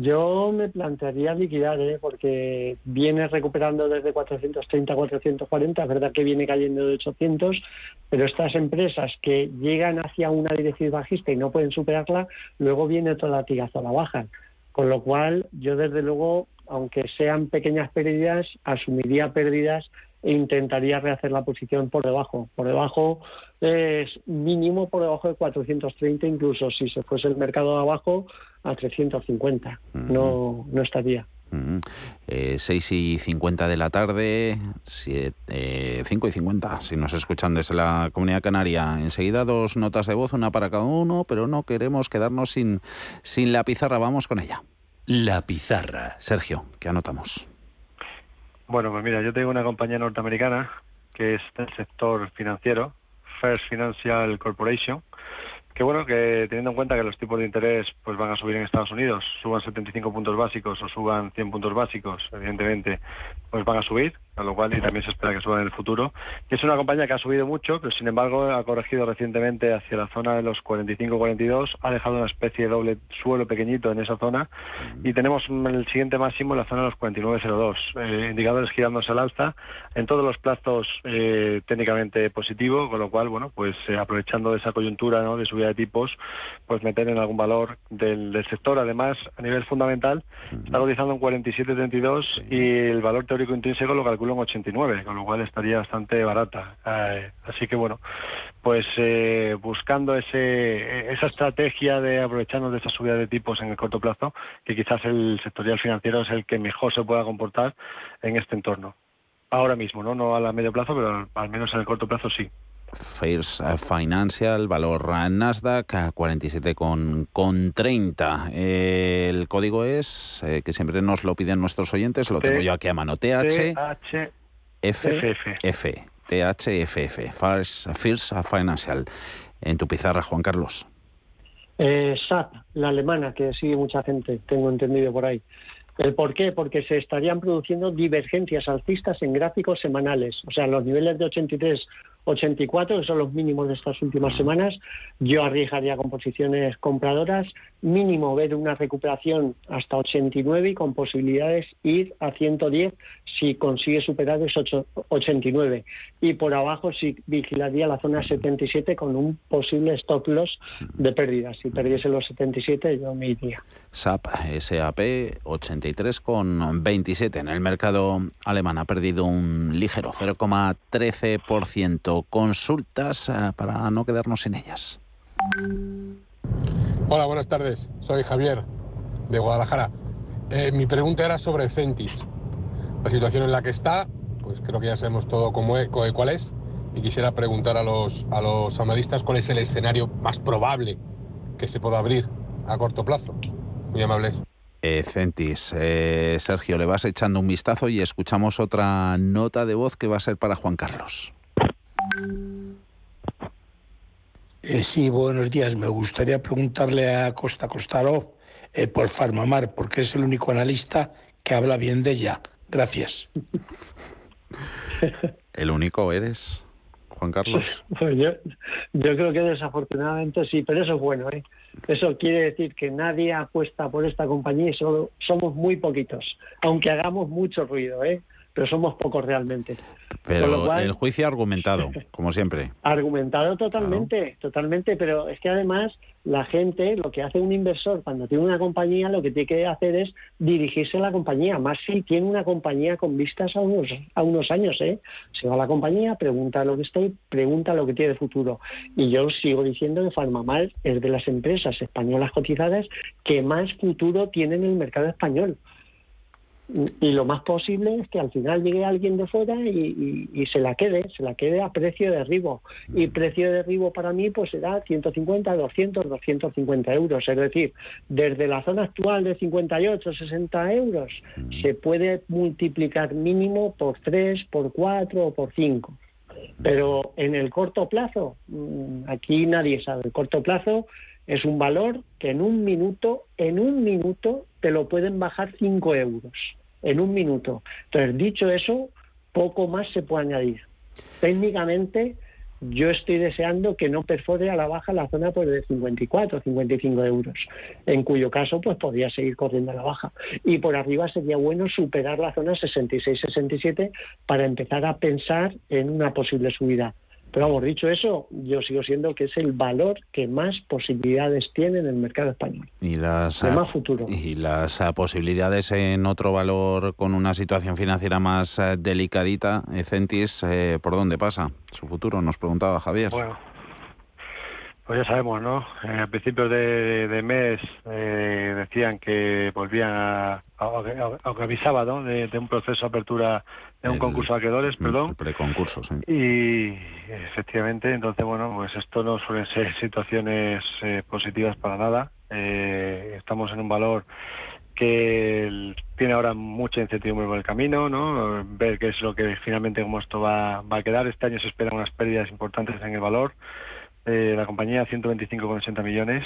Yo me plantearía liquidar, ¿eh? porque viene recuperando desde 430 a 440, es verdad que viene cayendo de 800, pero estas empresas que llegan hacia una dirección bajista y no pueden superarla, luego viene otro latigazo a la baja. Con lo cual, yo desde luego, aunque sean pequeñas pérdidas, asumiría pérdidas e intentaría rehacer la posición por debajo. Por debajo es mínimo por debajo de 430, incluso si se fuese el mercado abajo a 350. No, no estaría. Eh, 6 y 50 de la tarde, 5 eh, y 50, si nos escuchan desde la Comunidad Canaria. Enseguida dos notas de voz, una para cada uno, pero no queremos quedarnos sin, sin la pizarra. Vamos con ella. La pizarra. Sergio, ¿qué anotamos? Bueno, pues mira, yo tengo una compañía norteamericana que es del sector financiero, First Financial Corporation, que bueno, que teniendo en cuenta que los tipos de interés pues van a subir en Estados Unidos, suban 75 puntos básicos o suban 100 puntos básicos, evidentemente, pues van a subir, a lo cual y también se espera que suban en el futuro. Es una compañía que ha subido mucho, pero sin embargo ha corregido recientemente hacia la zona de los 45-42, ha dejado una especie de doble suelo pequeñito en esa zona y tenemos el siguiente máximo en la zona de los 49-02, eh, indicadores girándose al alza, en todos los plazos eh, técnicamente positivo, con lo cual, bueno, pues eh, aprovechando de esa coyuntura ¿no? de subida de tipos, pues meter en algún valor del, sector. Además, a nivel fundamental, está cotizando en 47.32 y el valor teórico intrínseco lo calculo en 89, con lo cual estaría bastante barata. Eh, así que bueno, pues eh, buscando ese, esa estrategia de aprovecharnos de esa subida de tipos en el corto plazo, que quizás el sectorial financiero es el que mejor se pueda comportar en este entorno. Ahora mismo, ¿no? No a la medio plazo, pero al menos en el corto plazo sí. First Financial, valor Nasdaq a 47 con, con 30. el código es, eh, que siempre nos lo piden nuestros oyentes, lo tengo yo aquí a mano, TH... F, THFF, First, Financial. En tu pizarra, Juan Carlos. Eh, SAP, la alemana, que sigue mucha gente, tengo entendido por ahí. ¿El por qué? Porque se estarían produciendo divergencias alcistas en gráficos semanales. O sea, los niveles de 83 84, que son los mínimos de estas últimas semanas. Yo arriesgaría con posiciones compradoras, mínimo ver una recuperación hasta 89 y con posibilidades ir a 110 si consigue superar esos 89. Y por abajo sí vigilaría la zona 77 con un posible stop loss de pérdidas. Si perdiese los 77 yo me iría. SAP, SAP 83 con 27 en el mercado alemán ha perdido un ligero 0,13% consultas eh, para no quedarnos sin ellas. Hola, buenas tardes. Soy Javier de Guadalajara. Eh, mi pregunta era sobre Centis. La situación en la que está, pues creo que ya sabemos todo cómo es, cuál es. Y quisiera preguntar a los, a los analistas cuál es el escenario más probable que se pueda abrir a corto plazo. Muy amables. Eh, Centis, Sergio, le vas echando un vistazo y escuchamos otra nota de voz que va a ser para Juan Carlos. Eh, sí, buenos días. Me gustaría preguntarle a Costa Costarov eh, por Farmamar, porque es el único analista que habla bien de ella. Gracias. ¿El único eres, Juan Carlos? Pues yo, yo creo que desafortunadamente sí, pero eso es bueno. ¿eh? Eso quiere decir que nadie apuesta por esta compañía y solo somos muy poquitos, aunque hagamos mucho ruido. ¿eh? Pero somos pocos realmente. Pero el juicio argumentado, como siempre. Argumentado totalmente, totalmente, pero es que además la gente, lo que hace un inversor cuando tiene una compañía, lo que tiene que hacer es dirigirse a la compañía, más si tiene una compañía con vistas a unos, a unos años, ¿eh? Se va a la compañía, pregunta lo que estoy, pregunta lo que tiene de futuro. Y yo sigo diciendo que Farmamal es de las empresas españolas cotizadas que más futuro tienen en el mercado español y lo más posible es que al final llegue alguien de fuera y, se la quede, se la quede a precio de derribo. Y precio de derribo para mí pues será 150, 200, 250 euros. Es decir, desde la zona actual de 58, 60 euros, se puede multiplicar mínimo por 3, por 4 o por 5. Pero en el corto plazo, mm, aquí nadie sabe, el corto plazo es un valor que en un minuto, en un minuto te lo pueden bajar 5 euros en un minuto. Entonces, dicho eso, poco más se puede añadir. Técnicamente, yo estoy deseando que no perfore a la baja la zona pues, de 54, 55 euros, en cuyo caso pues podría seguir corriendo a la baja. Y por arriba sería bueno superar la zona 66, 67 para empezar a pensar en una posible subida. Pero vamos, dicho eso, yo sigo siendo que es el valor que más posibilidades tiene en el mercado español. Y las, más futuro. Y las posibilidades en otro valor con una situación financiera más ah, delicadita, Centis, eh, ¿por dónde pasa su futuro? Nos preguntaba Javier. Bueno, pues ya sabemos, ¿no? Eh, a principios de, mes eh, decían que volvían a, aunque avisaba, ¿no? De, un proceso de apertura de un concurso de acreedores, perdón. Preconcurso, sí. Y efectivamente, entonces, bueno, pues esto no suelen ser situaciones eh, positivas para nada. estamos en un valor que tiene ahora mucha incertidumbre por el camino, ¿no? Ver qué es lo que finalmente cómo esto va, va a quedar. Este año se esperan unas pérdidas importantes en el valor eh, la compañía 125,80 millones.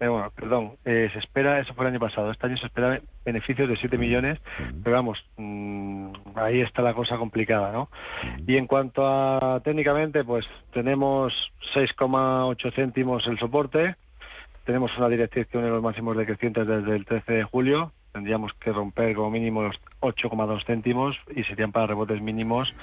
Eh, bueno, perdón, eh, se espera, eso fue el año pasado, este año se espera beneficios de 7 millones, pero vamos, mm, ahí está la cosa complicada, ¿no? Y en cuanto a técnicamente, pues tenemos 6,8 céntimos el soporte, tenemos una dirección en los máximos decrecientes desde el 13 de julio, tendríamos que romper como mínimo los 8,2 céntimos y serían para rebotes mínimos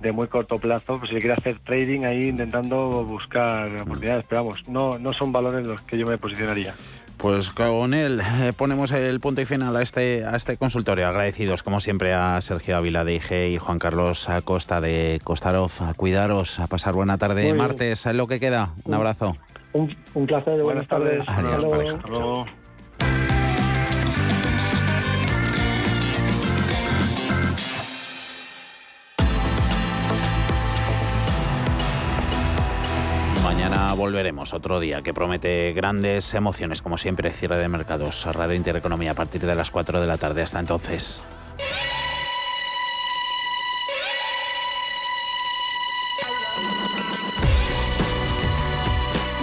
de muy corto plazo. Pues si quiere hacer trading ahí intentando buscar oportunidades, pero vamos, no, no son valores los que yo me posicionaría. Pues con él eh, ponemos el punto y final a este, a este consultorio. Agradecidos, como siempre, a Sergio Ávila de IG y Juan Carlos Acosta de Costarov. A cuidaros, a pasar buena tarde martes. Es lo que queda. Un abrazo. Un, placer. Buenas, tardes. Volveremos otro día que promete grandes emociones, como siempre, cierre de mercados, Radio Intereconomía a partir de las 4 de la tarde. Hasta entonces.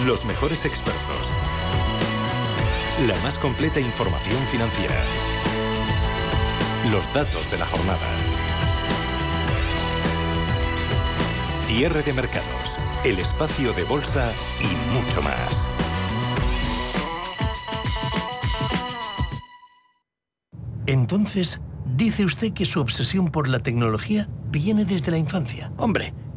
Los mejores expertos. La más completa información financiera. Los datos de la jornada. Cierre de mercados, el espacio de bolsa y mucho más. Entonces, dice usted que su obsesión por la tecnología viene desde la infancia. Hombre,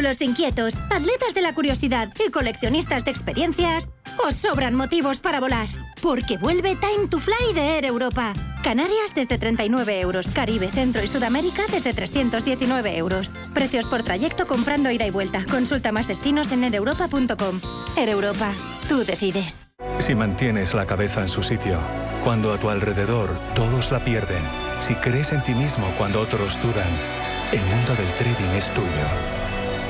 Culos inquietos, atletas de la curiosidad y coleccionistas de experiencias, os sobran motivos para volar. Porque vuelve Time to Fly de Air Europa. Canarias desde 39 euros, Caribe, Centro y Sudamérica desde 319 euros. Precios por trayecto comprando ida y vuelta. Consulta más destinos en aereuropa.com. Air Europa, tú decides. Si mantienes la cabeza en su sitio, cuando a tu alrededor todos la pierden, si crees en ti mismo cuando otros dudan, el mundo del trading es tuyo.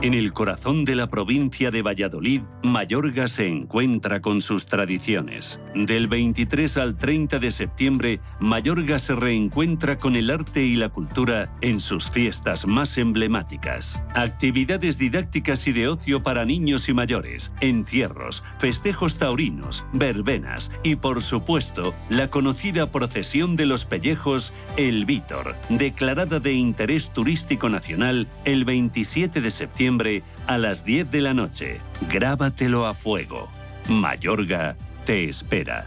En el corazón de la provincia de Valladolid, Mayorga se encuentra con sus tradiciones. Del 23 al 30 de septiembre, Mayorga se reencuentra con el arte y la cultura en sus fiestas más emblemáticas. Actividades didácticas y de ocio para niños y mayores, encierros, festejos taurinos, verbenas y, por supuesto, la conocida procesión de los pellejos El Vítor, declarada de interés turístico nacional el 27 de septiembre a las 10 de la noche. Grábatelo a fuego. Mayorga te espera.